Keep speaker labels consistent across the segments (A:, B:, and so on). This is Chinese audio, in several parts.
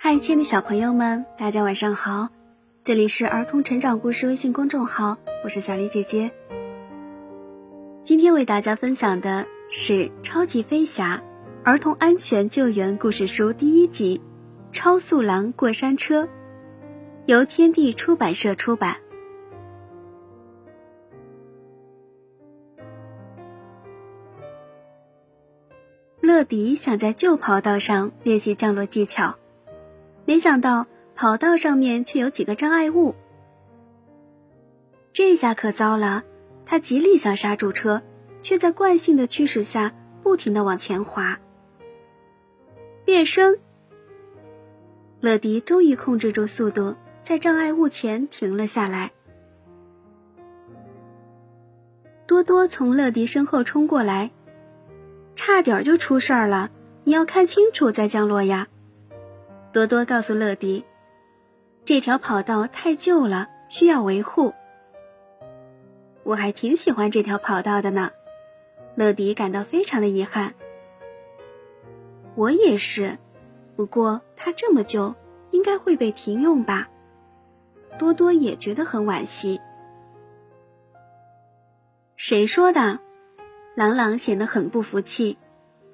A: 嗨，亲爱的小朋友们，大家晚上好！这里是儿童成长故事微信公众号，我是小黎姐姐。今天为大家分享的是《超级飞侠儿童安全救援故事书》第一集《超速狼过山车》，由天地出版社出版。乐迪想在旧跑道上练习降落技巧，没想到跑道上面却有几个障碍物。这下可糟了，他极力想刹住车，却在惯性的驱使下不停的往前滑。变身，乐迪终于控制住速度，在障碍物前停了下来。多多从乐迪身后冲过来。差点就出事儿了，你要看清楚再降落呀。多多告诉乐迪，这条跑道太旧了，需要维护。我还挺喜欢这条跑道的呢。乐迪感到非常的遗憾。我也是，不过它这么旧，应该会被停用吧。多多也觉得很惋惜。谁说的？朗朗显得很不服气，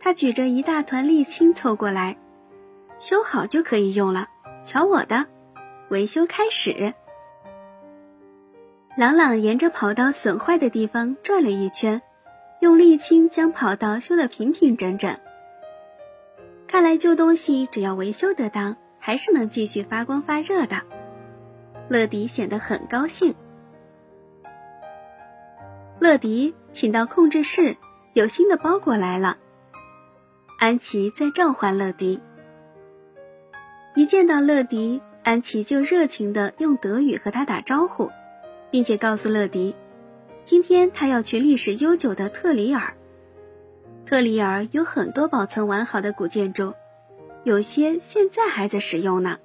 A: 他举着一大团沥青凑过来，修好就可以用了。瞧我的，维修开始。朗朗沿着跑道损坏的地方转了一圈，用沥青将跑道修得平平整整。看来旧东西只要维修得当，还是能继续发光发热的。乐迪显得很高兴。乐迪，请到控制室，有新的包裹来了。安琪在召唤乐迪。一见到乐迪，安琪就热情的用德语和他打招呼，并且告诉乐迪，今天他要去历史悠久的特里尔。特里尔有很多保存完好的古建筑，有些现在还在使用呢。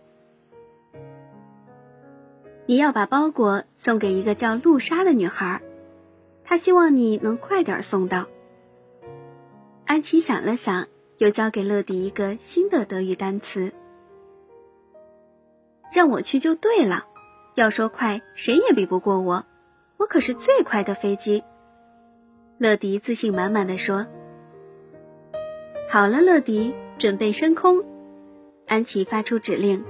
A: 你要把包裹送给一个叫露莎的女孩。她希望你能快点送到。安琪想了想，又交给乐迪一个新的德语单词：“让我去就对了。要说快，谁也比不过我，我可是最快的飞机。”乐迪自信满满的说：“好了，乐迪，准备升空。”安琪发出指令：“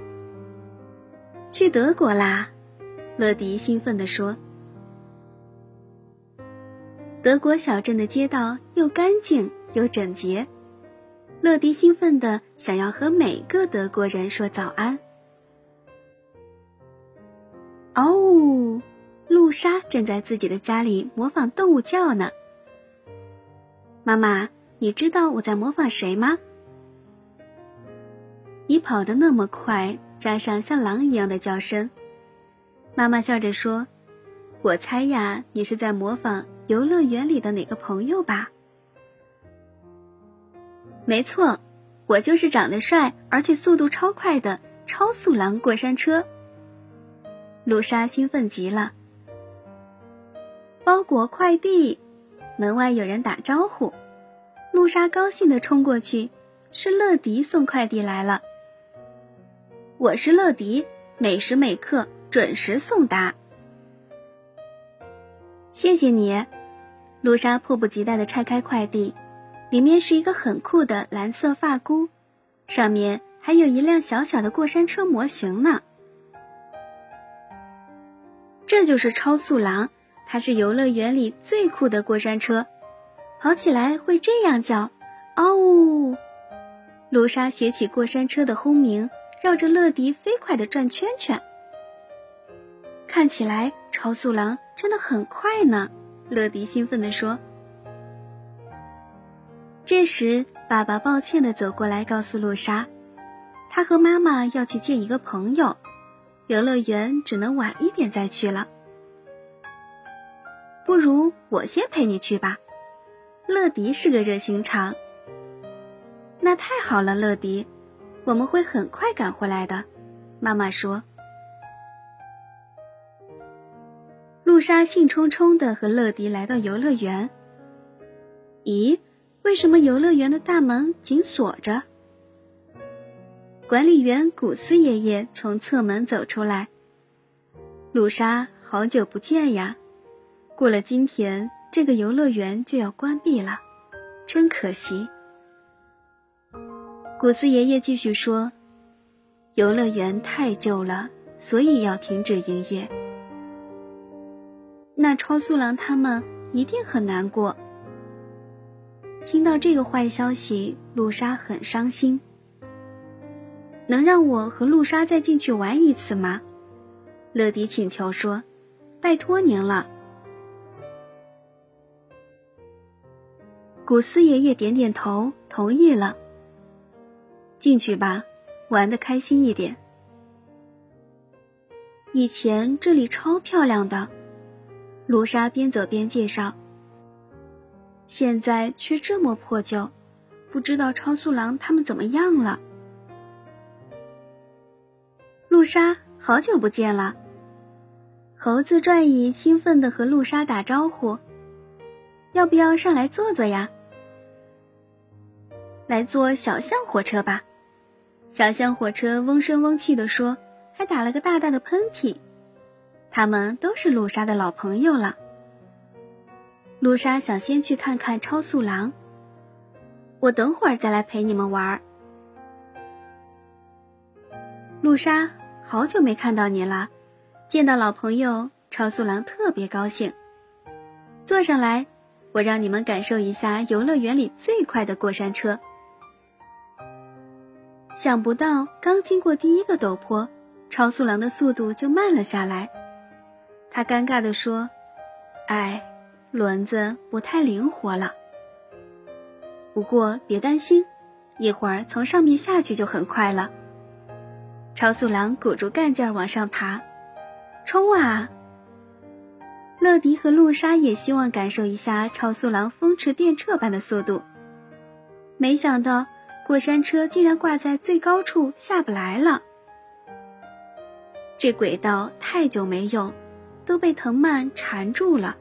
A: 去德国啦！”乐迪兴奋地说。德国小镇的街道又干净又整洁，乐迪兴奋的想要和每个德国人说早安。哦，露莎正在自己的家里模仿动物叫呢。妈妈，你知道我在模仿谁吗？你跑得那么快，加上像狼一样的叫声，妈妈笑着说：“我猜呀，你是在模仿。”游乐园里的哪个朋友吧？没错，我就是长得帅而且速度超快的超速狼过山车。露莎兴奋极了。包裹快递，门外有人打招呼。露莎高兴的冲过去，是乐迪送快递来了。我是乐迪，每时每刻准时送达。谢谢你。露莎迫不及待地拆开快递，里面是一个很酷的蓝色发箍，上面还有一辆小小的过山车模型呢。这就是超速狼，它是游乐园里最酷的过山车，跑起来会这样叫：嗷呜！露莎学起过山车的轰鸣，绕着乐迪飞快地转圈圈。看起来超速狼真的很快呢。乐迪兴奋地说：“这时，爸爸抱歉地走过来，告诉露莎，他和妈妈要去见一个朋友，游乐园只能晚一点再去了。不如我先陪你去吧。”乐迪是个热心肠。那太好了，乐迪，我们会很快赶回来的。妈妈说。露莎兴冲冲的和乐迪来到游乐园。咦，为什么游乐园的大门紧锁着？管理员古斯爷爷从侧门走出来。露莎，好久不见呀！过了今天，这个游乐园就要关闭了，真可惜。古斯爷爷继续说：“游乐园太旧了，所以要停止营业。”那超速狼他们一定很难过。听到这个坏消息，露莎很伤心。能让我和露莎再进去玩一次吗？乐迪请求说：“拜托您了。”古斯爷爷点点头，同意了。进去吧，玩的开心一点。以前这里超漂亮的。卢莎边走边介绍：“现在却这么破旧，不知道超速狼他们怎么样了。”露莎，好久不见了。猴子转椅兴奋地和露莎打招呼：“要不要上来坐坐呀？来坐小象火车吧。”小象火车嗡声嗡气地说，还打了个大大的喷嚏。他们都是露莎的老朋友了。露莎想先去看看超速狼，我等会儿再来陪你们玩。露莎，好久没看到你了，见到老朋友超速狼特别高兴。坐上来，我让你们感受一下游乐园里最快的过山车。想不到刚经过第一个陡坡，超速狼的速度就慢了下来。他尴尬地说：“哎，轮子不太灵活了。不过别担心，一会儿从上面下去就很快了。”超速狼鼓住干劲儿往上爬，冲啊！乐迪和露莎也希望感受一下超速狼风驰电掣般的速度，没想到过山车竟然挂在最高处下不来了。这轨道太久没用。都被藤蔓缠住了，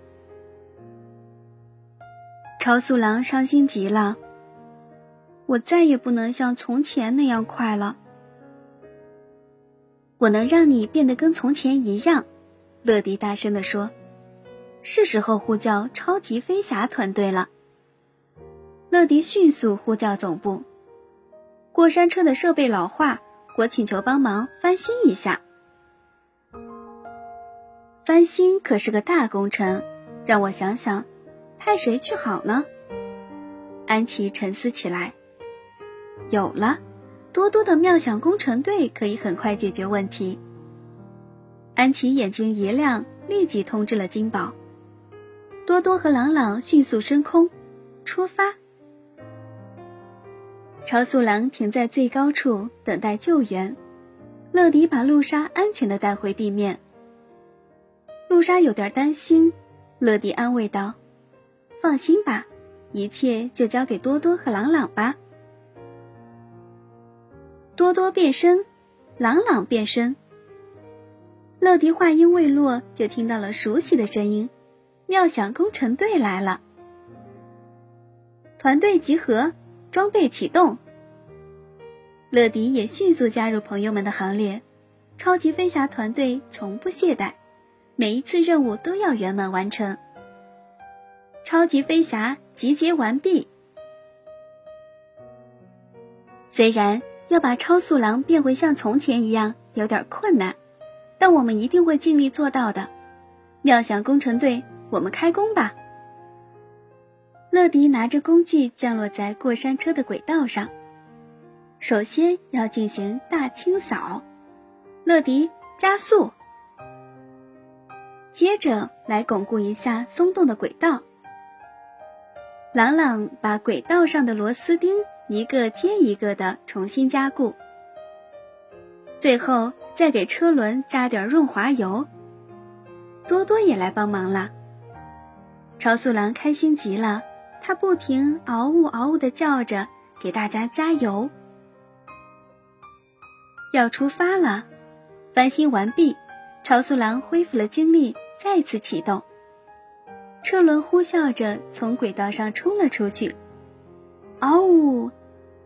A: 超速狼伤心极了。我再也不能像从前那样快了。我能让你变得跟从前一样，乐迪大声地说：“是时候呼叫超级飞侠团队了。”乐迪迅速呼叫总部，过山车的设备老化，我请求帮忙翻新一下。翻新可是个大工程，让我想想，派谁去好呢？安琪沉思起来。有了，多多的妙想工程队可以很快解决问题。安琪眼睛一亮，立即通知了金宝。多多和朗朗迅速升空，出发。超速狼停在最高处等待救援，乐迪把露莎安全的带回地面。露莎有点担心，乐迪安慰道：“放心吧，一切就交给多多和朗朗吧。”多多变身，朗朗变身。乐迪话音未落，就听到了熟悉的声音：“妙想工程队来了！”团队集合，装备启动。乐迪也迅速加入朋友们的行列。超级飞侠团队从不懈怠。每一次任务都要圆满完成。超级飞侠集结完毕。虽然要把超速狼变回像从前一样有点困难，但我们一定会尽力做到的。妙想工程队，我们开工吧！乐迪拿着工具降落在过山车的轨道上，首先要进行大清扫。乐迪加速。接着来巩固一下松动的轨道。朗朗把轨道上的螺丝钉一个接一个的重新加固，最后再给车轮加点润滑油。多多也来帮忙了。超速狼开心极了，他不停嗷呜嗷呜的叫着，给大家加油。要出发了，翻新完毕，超速狼恢复了精力。再次启动，车轮呼啸着从轨道上冲了出去。嗷呜！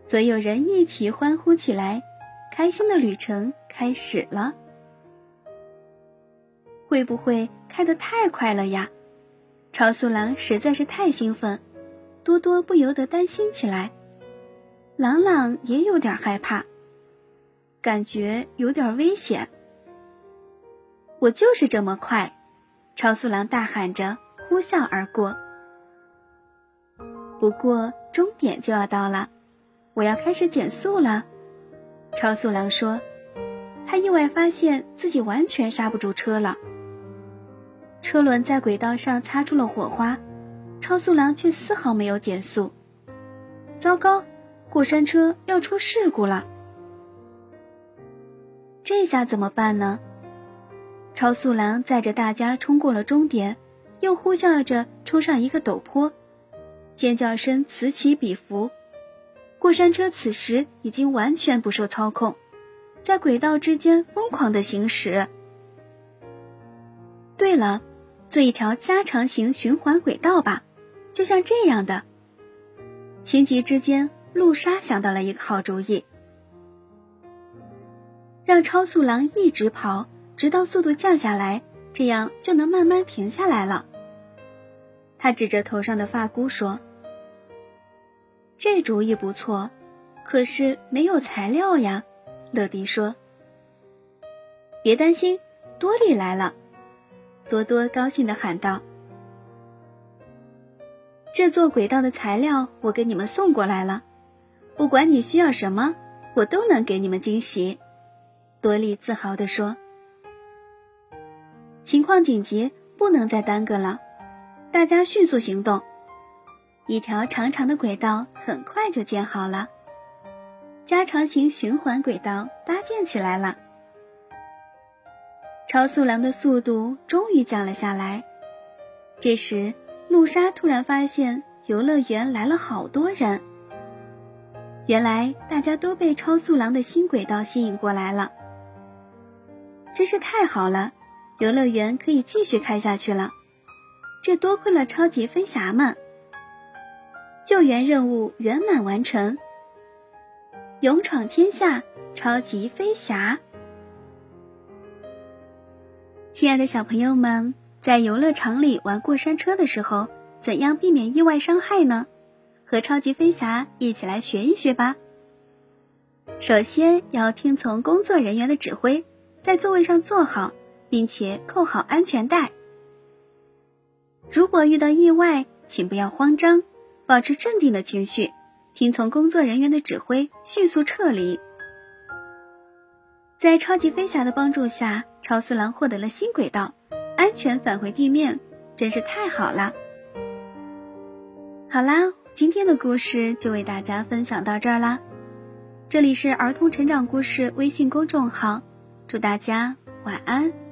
A: 所有人一起欢呼起来，开心的旅程开始了。会不会开得太快了呀？超速狼实在是太兴奋，多多不由得担心起来。朗朗也有点害怕，感觉有点危险。我就是这么快！超速狼大喊着，呼啸而过。不过终点就要到了，我要开始减速了。超速狼说：“他意外发现自己完全刹不住车了。车轮在轨道上擦出了火花，超速狼却丝毫没有减速。糟糕，过山车要出事故了！这下怎么办呢？”超速狼载着大家冲过了终点，又呼啸着冲上一个陡坡，尖叫声此起彼伏。过山车此时已经完全不受操控，在轨道之间疯狂的行驶。对了，做一条加长型循环轨道吧，就像这样的。情急之间，露莎想到了一个好主意，让超速狼一直跑，直到速度降下来，这样就能慢慢停下来了。他指着头上的发箍说。这主意不错，可是没有材料呀。乐迪说：“别担心，多利来了。”多多高兴的喊道：“制作轨道的材料我给你们送过来了，不管你需要什么，我都能给你们惊喜。”多利自豪地说：“情况紧急，不能再耽搁了，大家迅速行动。”一条长长的轨道很快就建好了，加长型循环轨道搭建起来了。超速狼的速度终于降了下来。这时，露莎突然发现游乐园来了好多人。原来大家都被超速狼的新轨道吸引过来了。真是太好了，游乐园可以继续开下去了。这多亏了超级飞侠们。救援任务圆满完成，勇闯天下，超级飞侠。亲爱的小朋友们，在游乐场里玩过山车的时候，怎样避免意外伤害呢？和超级飞侠一起来学一学吧。首先要听从工作人员的指挥，在座位上坐好，并且扣好安全带。如果遇到意外，请不要慌张。保持镇定的情绪，听从工作人员的指挥，迅速撤离。在超级飞侠的帮助下，超四郎获得了新轨道，安全返回地面，真是太好了。好啦，今天的故事就为大家分享到这儿啦。这里是儿童成长故事微信公众号，祝大家晚安。